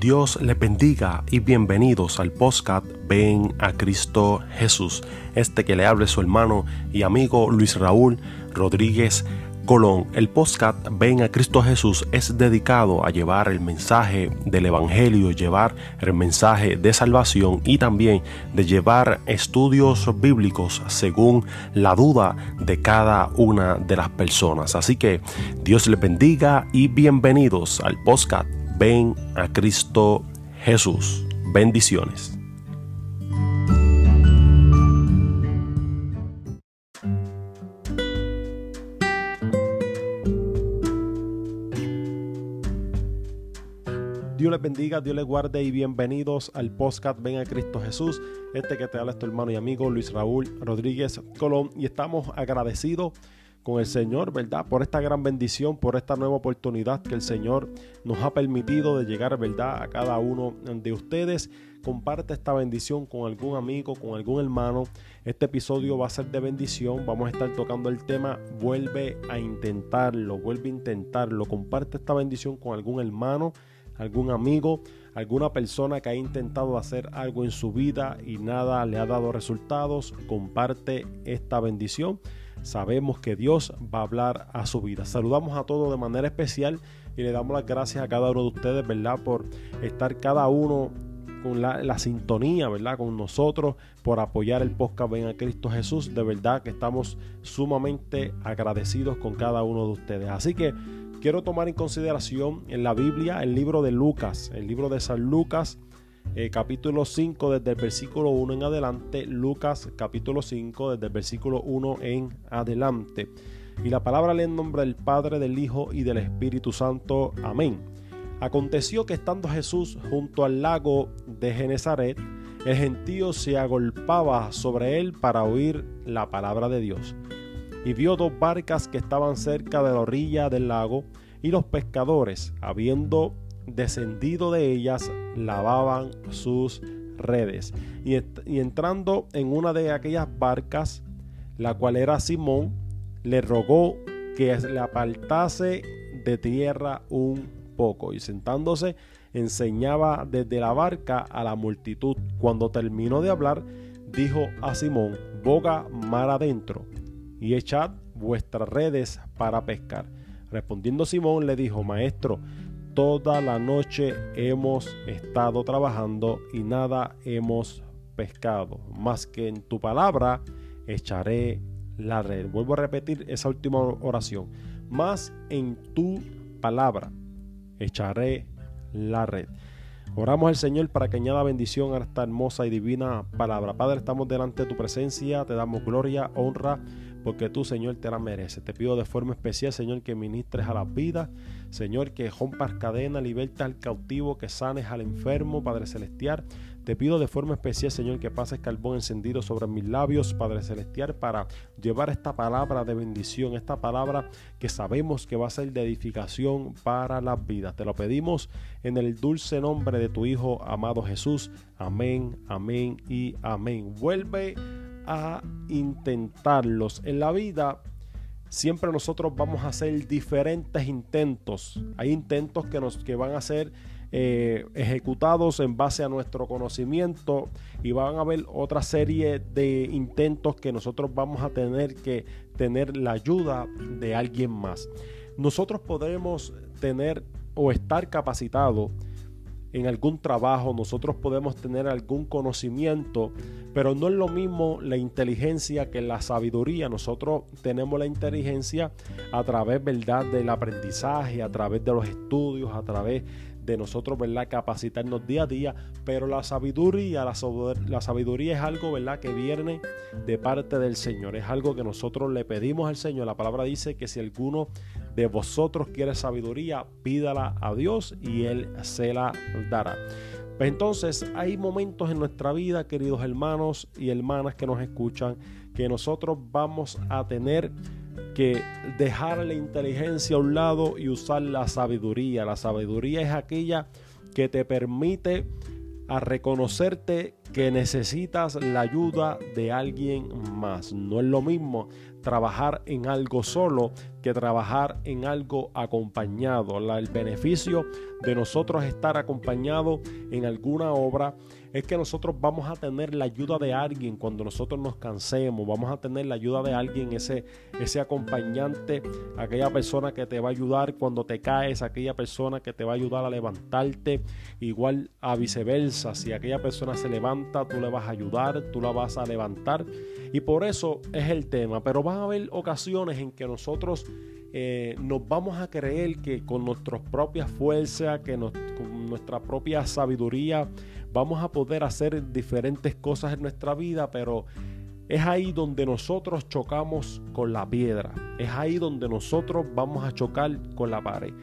Dios les bendiga y bienvenidos al podcast Ven a Cristo Jesús. Este que le hable su hermano y amigo Luis Raúl Rodríguez Colón. El podcast Ven a Cristo Jesús es dedicado a llevar el mensaje del Evangelio, llevar el mensaje de salvación y también de llevar estudios bíblicos según la duda de cada una de las personas. Así que Dios les bendiga y bienvenidos al podcast Ven a Cristo Jesús. Bendiciones. Dios les bendiga, Dios les guarde y bienvenidos al podcast Ven a Cristo Jesús. Este que te habla es tu hermano y amigo Luis Raúl Rodríguez Colón y estamos agradecidos con el Señor, ¿verdad? Por esta gran bendición, por esta nueva oportunidad que el Señor nos ha permitido de llegar, ¿verdad? A cada uno de ustedes. Comparte esta bendición con algún amigo, con algún hermano. Este episodio va a ser de bendición. Vamos a estar tocando el tema Vuelve a intentarlo, vuelve a intentarlo. Comparte esta bendición con algún hermano, algún amigo, alguna persona que ha intentado hacer algo en su vida y nada le ha dado resultados. Comparte esta bendición sabemos que Dios va a hablar a su vida. Saludamos a todos de manera especial y le damos las gracias a cada uno de ustedes, ¿verdad? Por estar cada uno con la, sintonía, ¿verdad? Con nosotros, por apoyar el podcast Ven a Cristo Jesús. De verdad que estamos sumamente agradecidos con cada uno de ustedes. Así que quiero tomar en consideración en la Biblia el libro de Lucas, el libro de San Lucas eh, capítulo 5 desde el versículo 1 en adelante, Lucas capítulo 5 desde el versículo 1 en adelante. Y la palabra lee en nombre del Padre, del Hijo y del Espíritu Santo. Amén. Aconteció que estando Jesús junto al lago de Genezaret, el gentío se agolpaba sobre él para oír la palabra de Dios. Y vio dos barcas que estaban cerca de la orilla del lago, y los pescadores, habiendo descendido de ellas, lavaban sus redes. Y, entrando en una de aquellas barcas, la cual era Simón, le rogó que le apartase de tierra un poco. Y sentándose, enseñaba desde la barca a la multitud. Cuando terminó de hablar, dijo a Simón, boga mar adentro y echad vuestras redes para pescar. Respondiendo Simón le dijo, Maestro, Toda la noche hemos estado trabajando y nada hemos pescado, más que en tu palabra echaré la red. Vuelvo a repetir esa última oración. Más en tu palabra echaré la red. Oramos al Señor para que añada bendición a esta hermosa y divina palabra. Padre, estamos delante de tu presencia, te damos gloria, honra porque tú, Señor, te la mereces. Te pido de forma especial, Señor, que ministres a las vidas, Señor, que rompas cadenas, libertas al cautivo, que sanes al enfermo, Padre Celestial. Te pido de forma especial, Señor, que pases carbón encendido sobre mis labios, Padre Celestial, para llevar esta palabra de bendición, esta palabra que sabemos que va a ser de edificación para las vidas. Te lo pedimos en el dulce nombre de tu Hijo amado Jesús. Amén, amén y amén. Vuelve a intentarlos. En la vida siempre nosotros vamos a hacer diferentes intentos. Hay intentos que, nos, que van a ser eh, ejecutados en base a nuestro conocimiento y van a haber otra serie de intentos que nosotros vamos a tener que tener la ayuda de alguien más. Nosotros podemos tener o estar capacitados en algún trabajo, nosotros podemos tener algún conocimiento, pero no es lo mismo la inteligencia que la sabiduría. Nosotros tenemos la inteligencia a través, ¿verdad?, del aprendizaje, a través de los estudios, a través de nosotros, ¿verdad? Capacitarnos día a día, pero la sabiduría, la, sabiduría es algo, ¿verdad? Que viene de parte del Señor, es algo que nosotros le pedimos al Señor. La palabra dice que si alguno de vosotros quiere sabiduría, pídala a Dios y Él se la dará. Pues entonces hay momentos en nuestra vida, queridos hermanos y hermanas que nos escuchan, que nosotros vamos a tener que dejar la inteligencia a un lado y usar la sabiduría. La sabiduría es aquella que te permite a reconocerte que necesitas la ayuda de alguien más. No es lo mismo trabajar en algo solo que trabajar en algo acompañado. el beneficio de nosotros estar acompañado en alguna obra es que nosotros vamos a tener la ayuda de alguien cuando nosotros nos cansemos, vamos a tener la ayuda de alguien, ese, ese acompañante, aquella persona que te va a ayudar cuando te caes, aquella persona que te va a ayudar a levantarte, igual a viceversa, si aquella persona se levanta, tú le vas a ayudar, tú la vas a levantar. Y por eso es el tema, pero van a haber ocasiones en que nosotros eh, nos vamos a creer que con nuestras propias fuerzas, que con nuestra propia sabiduría, vamos a poder hacer diferentes cosas en nuestra vida, pero es ahí donde nosotros chocamos con la piedra, es ahí donde nosotros vamos a chocar con la pared.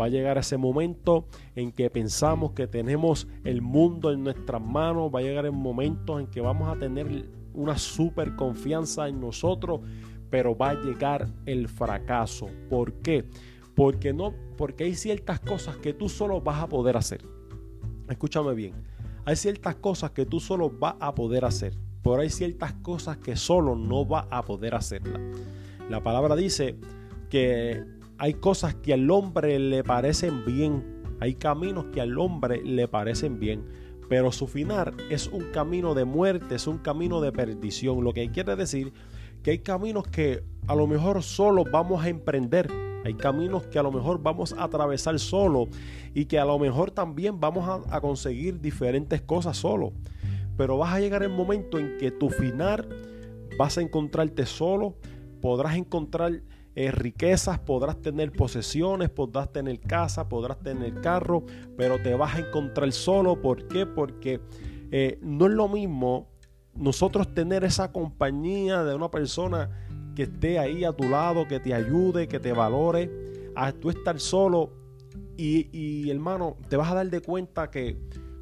Va a llegar ese momento en que pensamos que tenemos el mundo en nuestras manos, va a llegar el momento en que vamos a tener una super confianza en nosotros, pero va a llegar el fracaso. ¿Por qué? Porque no, porque hay ciertas cosas que tú solo vas a poder hacer. Escúchame bien hay ciertas cosas que tú solo vas a poder hacer, pero hay ciertas cosas que solo no vas a poder hacerlas. La palabra dice que hay cosas que al hombre le parecen bien, hay caminos que al hombre le parecen bien, pero su final es un camino de muerte, es un camino de perdición. Lo que quiere decir que hay caminos que a lo mejor solo vamos a emprender, hay caminos que a lo mejor vamos a atravesar solo y que a lo mejor también vamos a, conseguir diferentes cosas solo. Pero vas a llegar el momento en que tu final vas a encontrarte solo, podrás encontrar eh, riquezas, podrás tener posesiones, podrás tener casa, podrás tener carro, pero te vas a encontrar solo. ¿Por qué? Porque eh, no es lo mismo nosotros tener esa compañía de una persona que esté ahí a tu lado, que te ayude, que te valore, a tú estar solo y, hermano, te vas a dar de cuenta que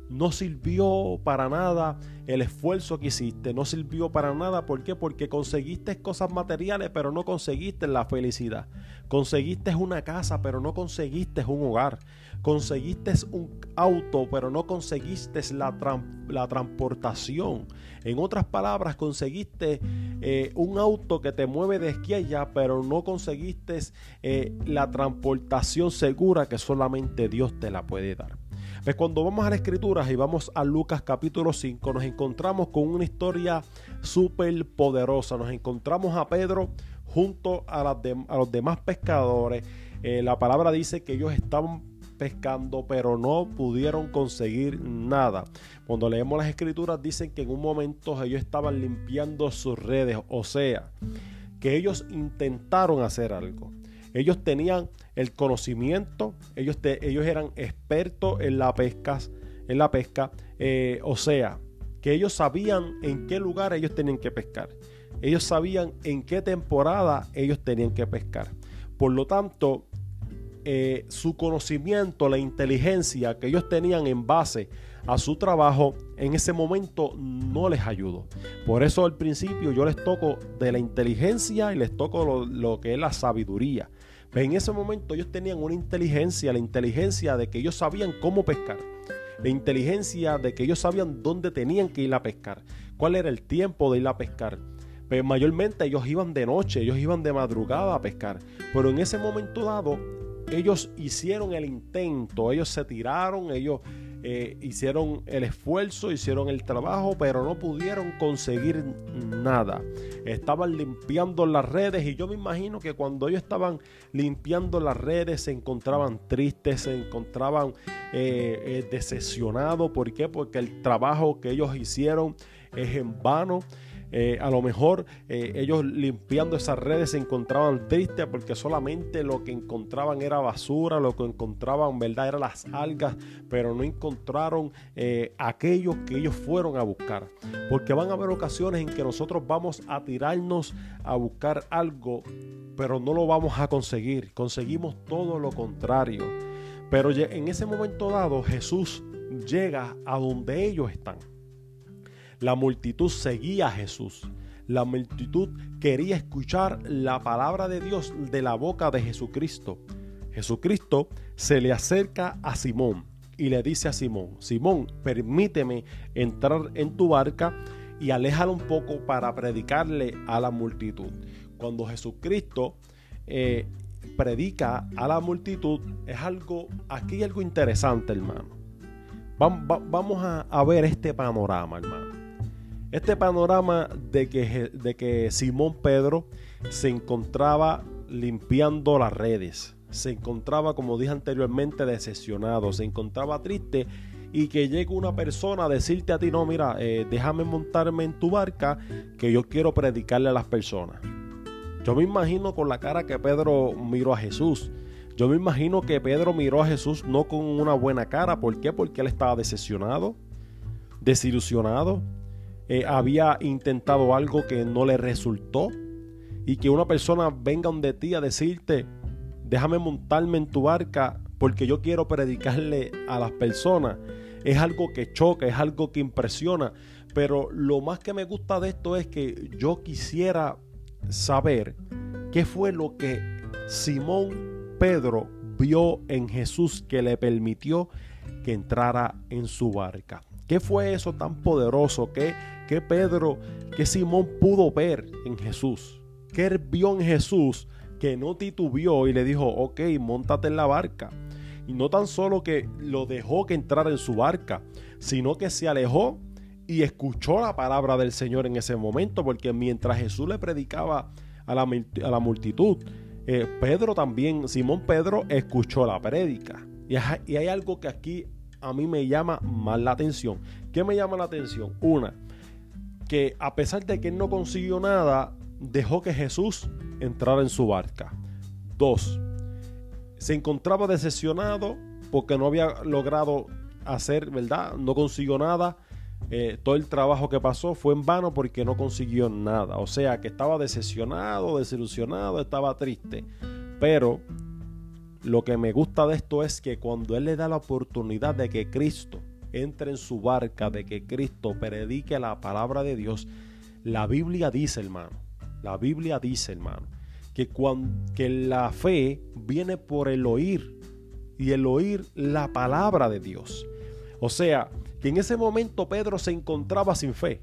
no sirvió para nada el esfuerzo que hiciste, no sirvió para nada. ¿Por qué? Porque conseguiste cosas materiales, pero no conseguiste la felicidad. Conseguiste una casa, pero no conseguiste un hogar. Conseguiste un auto, pero no conseguiste la, la transportación. En otras palabras, conseguiste eh, un auto que te mueve de aquí a allá, pero no conseguiste eh, la transportación segura que solamente Dios te la puede dar. Pues cuando vamos a las escrituras y vamos a Lucas capítulo 5, nos encontramos con una historia súper poderosa. Nos encontramos a Pedro junto a, los demás pescadores. Eh, la palabra dice que ellos estaban pescando, pero no pudieron conseguir nada. Cuando leemos las escrituras dicen que en un momento ellos estaban limpiando sus redes, o sea, que ellos intentaron hacer algo. Ellos tenían el conocimiento, ellos, ellos eran expertos en la pesca, en la pesca eh, o sea, que ellos sabían en qué lugar ellos tenían que pescar. Ellos sabían en qué temporada ellos tenían que pescar. Por lo tanto, eh, su conocimiento, la inteligencia que ellos tenían en base a su trabajo, en ese momento no les ayudó. Por eso al principio yo les toco de la inteligencia y les toco lo, lo que es la sabiduría. En ese momento ellos tenían una inteligencia, la inteligencia de que ellos sabían cómo pescar, la inteligencia de que ellos sabían dónde tenían que ir a pescar, cuál era el tiempo de ir a pescar. Pero mayormente ellos iban de noche, ellos iban de madrugada a pescar. Pero en ese momento dado, ellos hicieron el intento, ellos se tiraron, ellos eh, hicieron el esfuerzo, hicieron el trabajo, pero no pudieron conseguir nada. Estaban limpiando las redes y yo me imagino que cuando ellos estaban limpiando las redes se encontraban tristes, se encontraban eh, eh, decepcionados. ¿Por qué? Porque el trabajo que ellos hicieron es en vano. Eh, a lo mejor eh, ellos limpiando esas redes se encontraban tristes porque solamente lo que encontraban era basura, lo que encontraban, verdad, eran las algas, pero no encontraron eh, aquellos que ellos fueron a buscar. Porque van a haber ocasiones en que nosotros vamos a tirarnos a buscar algo, pero no lo vamos a conseguir. Conseguimos todo lo contrario. Pero en ese momento dado Jesús llega a donde ellos están. La multitud seguía a Jesús. La multitud quería escuchar la palabra de Dios de la boca de Jesucristo. Jesucristo se le acerca a Simón y le dice a Simón, Simón, permíteme entrar en tu barca y aléjalo un poco para predicarle a la multitud. cuando Jesucristo eh, predica a la multitud, es algo, aquí hay algo interesante, hermano. Vamos a, ver este panorama, hermano. Este panorama de que, de que Simón Pedro se encontraba limpiando las redes, se encontraba, como dije anteriormente, decepcionado, se encontraba triste y que llegue una persona a decirte a ti, no, mira, eh, déjame montarme en tu barca que yo quiero predicarle a las personas. Yo me imagino con la cara que Pedro miró a Jesús. Yo me imagino que Pedro miró a Jesús no con una buena cara. ¿Por qué? Porque él estaba decepcionado, desilusionado. Eh, había intentado algo que no le resultó. Y que una persona venga donde ti a decirte, déjame montarme en tu barca porque yo quiero predicarle a las personas. Es algo que choca, es algo que impresiona. Pero lo más que me gusta de esto es que yo quisiera saber qué fue lo que Simón Pedro vio en Jesús que le permitió que entrara en su barca. ¿Qué fue eso tan poderoso que, que Pedro, que Simón pudo ver en Jesús? ¿Qué vio en Jesús que no titubió y le dijo, ok, montate en la barca? Y no tan solo que lo dejó que entrara en su barca, sino que se alejó y escuchó la palabra del Señor en ese momento, porque mientras Jesús le predicaba a la, a la multitud, eh, Pedro también, Simón Pedro, escuchó la prédica. Y, y hay algo que aquí a mí me llama más la atención. ¿Qué me llama la atención? Una, que a pesar de que no consiguió nada, dejó que Jesús entrara en su barca. Dos, se encontraba decepcionado porque no había logrado hacer, ¿verdad? No consiguió nada eh, todo el trabajo que pasó fue en vano porque no consiguió nada. O sea que estaba decepcionado, desilusionado, estaba triste. Pero lo que me gusta de esto es que cuando Él le da la oportunidad de que Cristo entre en su barca, de que Cristo predique la palabra de Dios, la Biblia dice, hermano, la Biblia dice, hermano, que, cuando, que la fe viene por el oír y el oír la palabra de Dios. O sea, que en ese momento Pedro se encontraba sin fe.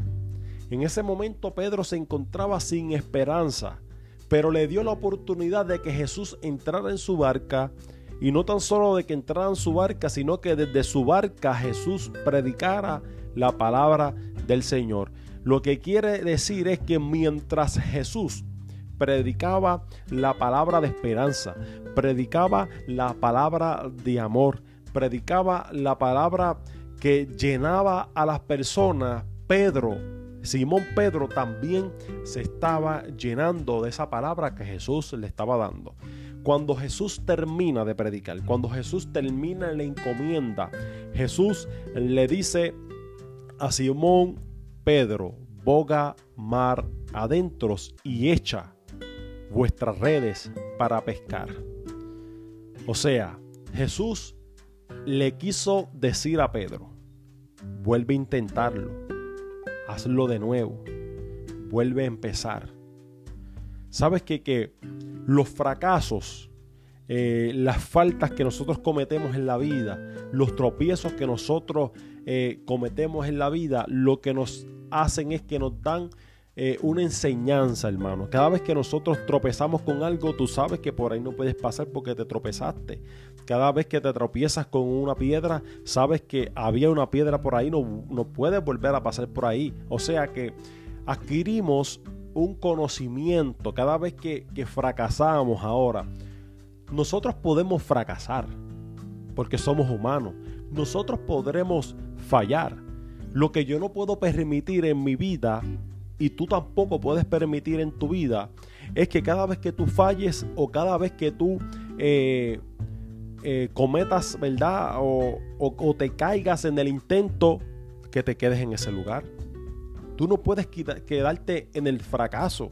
En ese momento Pedro se encontraba sin esperanza, pero le dio la oportunidad de que Jesús entrara en su barca y no tan solo de que entrara en su barca, sino que desde su barca Jesús predicara la palabra del Señor. Lo que quiere decir es que mientras Jesús predicaba la palabra de esperanza, predicaba la palabra de amor, predicaba la palabra que llenaba a las personas, Pedro, Simón Pedro también se estaba llenando de esa palabra que Jesús le estaba dando. Cuando Jesús termina de predicar, cuando Jesús termina la encomienda, Jesús le dice a Simón Pedro, boga mar adentros y echa vuestras redes para pescar. O sea, Jesús le quiso decir a Pedro, vuelve a intentarlo, hazlo de nuevo, vuelve a empezar. Sabes que, que los fracasos, eh, las faltas que nosotros cometemos en la vida, los tropiezos que nosotros eh, cometemos en la vida, lo que nos hacen es que nos dan eh, una enseñanza, hermano. Cada vez que nosotros tropezamos con algo, tú sabes que por ahí no puedes pasar porque te tropezaste. Cada vez que te tropiezas con una piedra, sabes que había una piedra por ahí, no, no puedes volver a pasar por ahí. O sea que adquirimos un conocimiento cada vez que, que fracasamos ahora. Nosotros podemos fracasar porque somos humanos. Nosotros podremos fallar. Lo que yo no puedo permitir en mi vida y tú tampoco puedes permitir en tu vida es que cada vez que tú falles o cada vez que tú eh, eh, cometas, ¿verdad? O, o, te caigas en el intento, que te quedes en ese lugar. Tú no puedes quedarte en el fracaso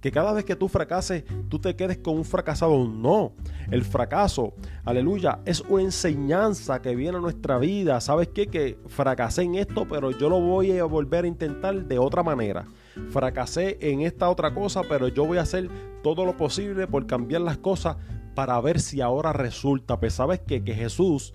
que cada vez que tú fracases, tú te quedes con un fracasado. No, el fracaso, aleluya, es una enseñanza que viene a nuestra vida. ¿Sabes qué? Que fracasé en esto, pero yo lo voy a volver a intentar de otra manera. Fracasé en esta otra cosa, pero yo voy a hacer todo lo posible por cambiar las cosas para ver si ahora resulta. Pues sabes qué? que Jesús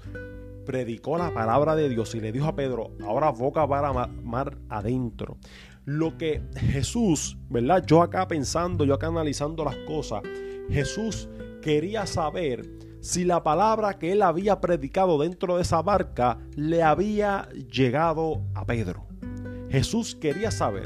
predicó la palabra de Dios y le dijo a Pedro, ahora boca para mar adentro. lo que Jesús, ¿verdad? Yo acá pensando, yo acá analizando las cosas, Jesús quería saber si la palabra que él había predicado dentro de esa barca le había llegado a Pedro. Jesús quería saber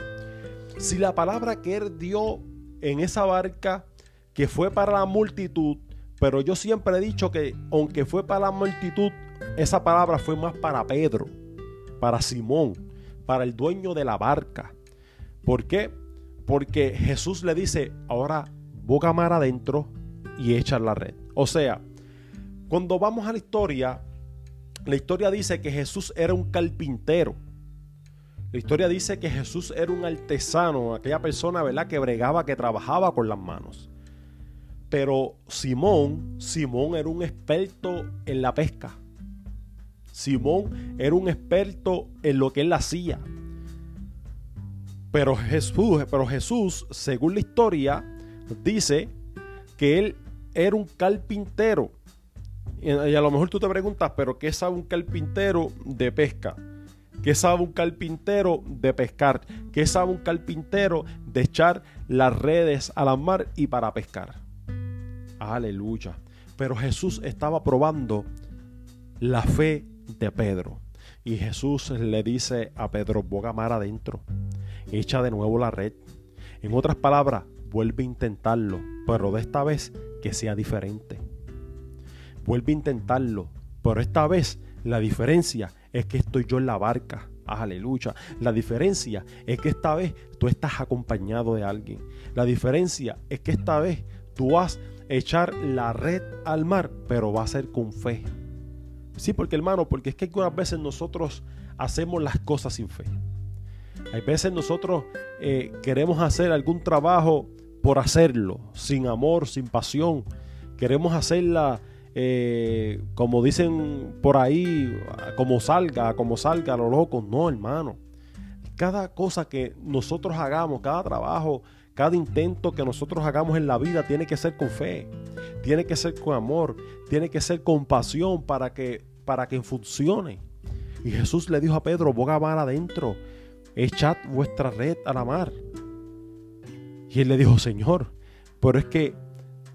si la palabra que él dio en esa barca, que fue para la multitud, pero yo siempre he dicho que aunque fue para la multitud, esa palabra fue más para Pedro, para Simón, para el dueño de la barca. ¿Por qué? Porque Jesús le dice, ahora boca mar adentro y echa la red. O sea, cuando vamos a la historia, la historia dice que Jesús era un carpintero. La historia dice que Jesús era un artesano, aquella persona, ¿verdad?, que bregaba, que trabajaba con las manos. Pero Simón, Simón era un experto en la pesca. Simón era un experto en lo que él hacía. Pero Jesús, pero Jesús, según la historia, dice que él era un carpintero. Y a lo mejor tú te preguntas, pero ¿qué sabe un carpintero de pesca? ¿Qué sabe un carpintero de pescar? ¿Qué sabe un carpintero de echar las redes a la mar y para pescar? Aleluya. Pero Jesús estaba probando la fe de Pedro. Y Jesús le dice a Pedro, boga mar adentro echa de nuevo la red. En otras palabras, vuelve a intentarlo, pero de esta vez que sea diferente. Vuelve a intentarlo, pero esta vez la diferencia es que estoy yo en la barca. Aleluya. La diferencia es que esta vez tú estás acompañado de alguien. La diferencia es que esta vez tú vas a echar la red al mar, pero va a ser con fe. Sí, porque hermano, porque es que algunas veces nosotros hacemos las cosas sin fe. Hay veces nosotros eh, queremos hacer algún trabajo por hacerlo, sin amor, sin pasión. Queremos hacerla, eh, como dicen por ahí, como salga, como salga a lo loco. No, hermano. Cada cosa que nosotros hagamos, cada trabajo, cada intento que nosotros hagamos en la vida tiene que ser con fe, tiene que ser con amor, tiene que ser con pasión para que, para que funcione. Y Jesús le dijo a Pedro, boga mar adentro echad vuestra red a la mar. Y él le dijo, Señor, pero es que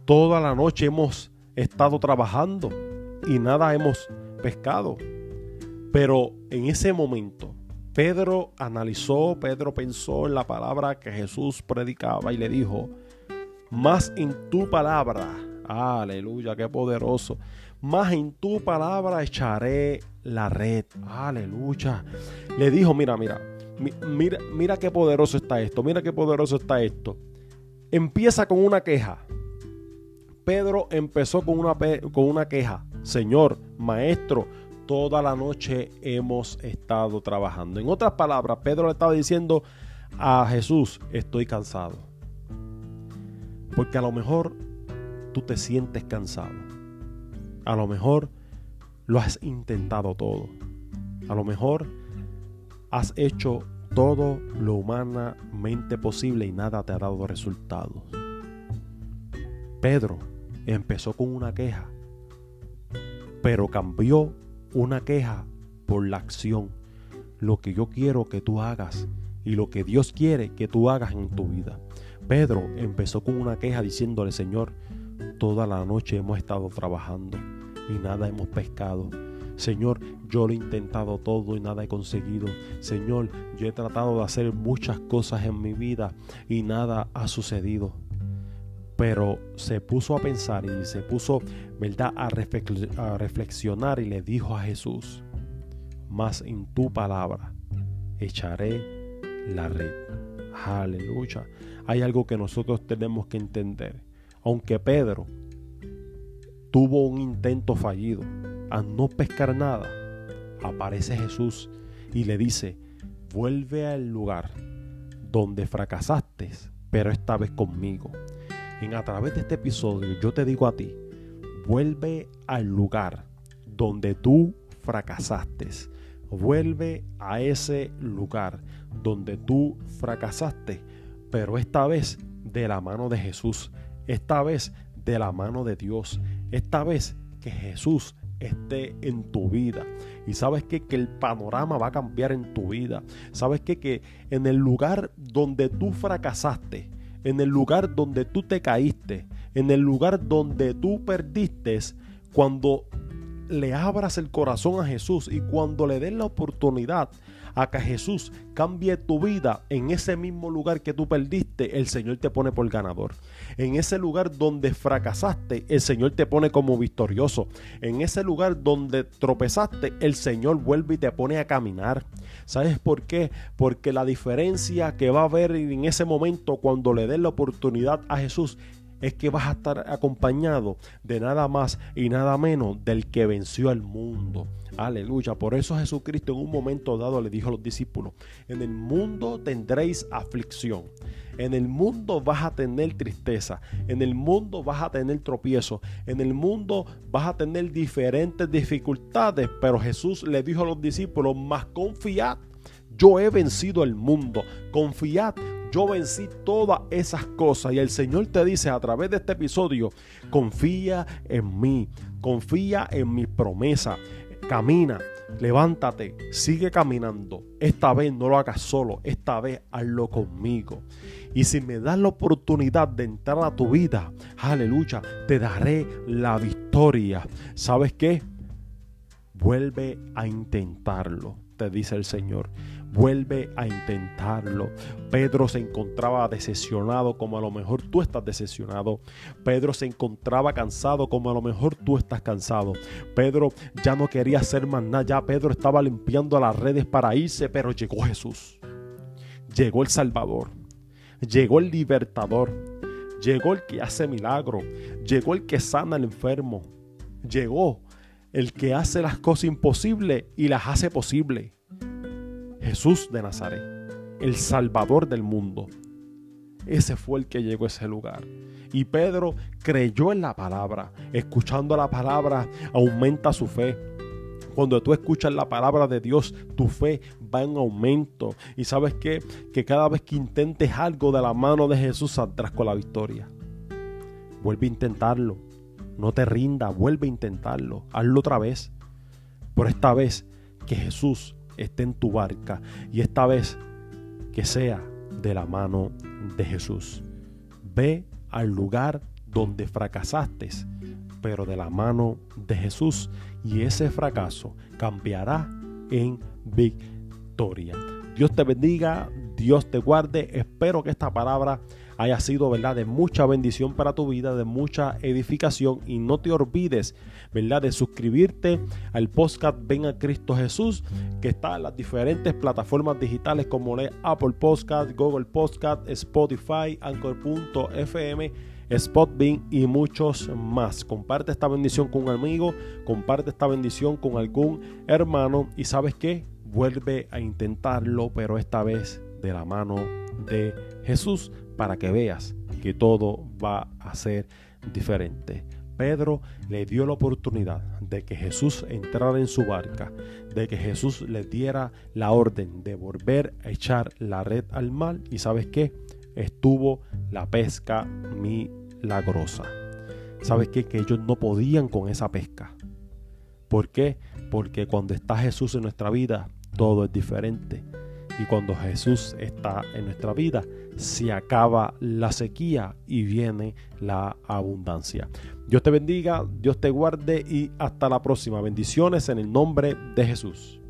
toda la noche hemos estado trabajando y nada hemos pescado. Pero en ese momento, Pedro analizó, Pedro pensó en la palabra que Jesús predicaba y le dijo, más en tu palabra, aleluya, qué poderoso, más en tu palabra echaré la red, aleluya. Le dijo, mira, mira, Mira, mira qué poderoso está esto, mira qué poderoso está esto. Empieza con una queja. Pedro empezó con una, con una queja. Señor, maestro, toda la noche hemos estado trabajando. En otras palabras, Pedro le estaba diciendo a Jesús, estoy cansado. Porque a lo mejor tú te sientes cansado. A lo mejor lo has intentado todo. A lo mejor Has hecho todo lo humanamente posible y nada te ha dado resultados. Pedro empezó con una queja, pero cambió una queja por la acción. Lo que yo quiero que tú hagas y lo que Dios quiere que tú hagas en tu vida. Pedro empezó con una queja diciéndole, Señor, toda la noche hemos estado trabajando y nada hemos pescado Señor, yo lo he intentado todo y nada he conseguido. Señor, yo he tratado de hacer muchas cosas en mi vida y nada ha sucedido. Pero se puso a pensar y se puso, ¿verdad?, a, reflexionar y le dijo a Jesús, más en tu palabra echaré la red. Aleluya. Hay algo que nosotros tenemos que entender. Aunque Pedro tuvo un intento fallido, a no pescar nada, aparece Jesús y le dice, vuelve al lugar donde fracasaste, pero esta vez conmigo. En a través de este episodio yo te digo a ti, vuelve al lugar donde tú fracasaste. Vuelve a ese lugar donde tú fracasaste, pero esta vez de la mano de Jesús, esta vez de la mano de Dios, esta vez que Jesús esté en tu vida. Y sabes que el panorama va a cambiar en tu vida. Sabes que que en el lugar donde tú fracasaste, en el lugar donde tú te caíste, en el lugar donde tú perdiste, cuando le abras el corazón a Jesús y cuando le des la oportunidad a que Jesús cambie tu vida en ese mismo lugar que tú perdiste, el Señor te pone por ganador. En ese lugar donde fracasaste, el Señor te pone como victorioso. En ese lugar donde tropezaste, el Señor vuelve y te pone a caminar. ¿Sabes por qué? Porque la diferencia que va a haber en ese momento cuando le des la oportunidad a Jesús es que vas a estar acompañado de nada más y nada menos del que venció al mundo. Aleluya. Por eso Jesucristo en un momento dado le dijo a los discípulos, en el mundo tendréis aflicción. En el mundo vas a tener tristeza, en el mundo vas a tener tropiezo, en el mundo vas a tener diferentes dificultades, pero Jesús le dijo a los discípulos, más confiad, yo he vencido el mundo, confiad, yo vencí todas esas cosas y el Señor te dice a través de este episodio, confía en mí, confía en mi promesa, camina, levántate, sigue caminando. Esta vez no lo hagas solo, esta vez hazlo conmigo. Y si me das la oportunidad de entrar a tu vida, aleluya, te daré la victoria. ¿Sabes qué? Vuelve a intentarlo, te dice el Señor vuelve a intentarlo. Pedro se encontraba decepcionado como a lo mejor tú estás decepcionado. Pedro se encontraba cansado como a lo mejor tú estás cansado. Pedro ya no quería hacer más nada. Ya Pedro estaba limpiando las redes para irse, pero llegó Jesús. Llegó el Salvador. Llegó el libertador. Llegó el que hace milagro. Llegó el que sana al enfermo. Llegó el que hace las cosas imposibles y las hace posibles. Jesús de Nazaret, el Salvador del mundo. Ese fue el que llegó a ese lugar. Y Pedro creyó en la palabra. Escuchando la palabra aumenta su fe. Cuando tú escuchas la palabra de Dios, tu fe va en aumento. Y sabes qué? Que cada vez que intentes algo de la mano de Jesús saldrás con la victoria. Vuelve a intentarlo. No te rinda, vuelve a intentarlo. Hazlo otra vez. Por esta vez que Jesús esté en tu barca y esta vez que sea de la mano de Jesús. Ve al lugar donde fracasaste, pero de la mano de Jesús y ese fracaso cambiará en victoria. Dios te bendiga, Dios te guarde. Espero que esta palabra haya sido, ¿verdad?, de mucha bendición para tu vida, de mucha edificación y no te olvides, ¿verdad?, de suscribirte al podcast Ven a Cristo Jesús, que está en las diferentes plataformas digitales como Apple Podcast, Google Podcast, Spotify, Anchor.fm, Spotbean y muchos más. Comparte esta bendición con un amigo, comparte esta bendición con algún hermano y sabes qué, vuelve a intentarlo, pero esta vez de la mano de Jesús para que veas que todo va a ser diferente. Pedro le dio la oportunidad de que Jesús entrara en su barca, de que Jesús le diera la orden de volver a echar la red al mar y sabes qué, estuvo la pesca milagrosa. ¿Sabes qué? Que ellos no podían con esa pesca. ¿Por qué? Porque cuando está Jesús en nuestra vida, todo es diferente. Y cuando Jesús está en nuestra vida, se acaba la sequía y viene la abundancia. Dios te bendiga, Dios te guarde y hasta la próxima. Bendiciones en el nombre de Jesús.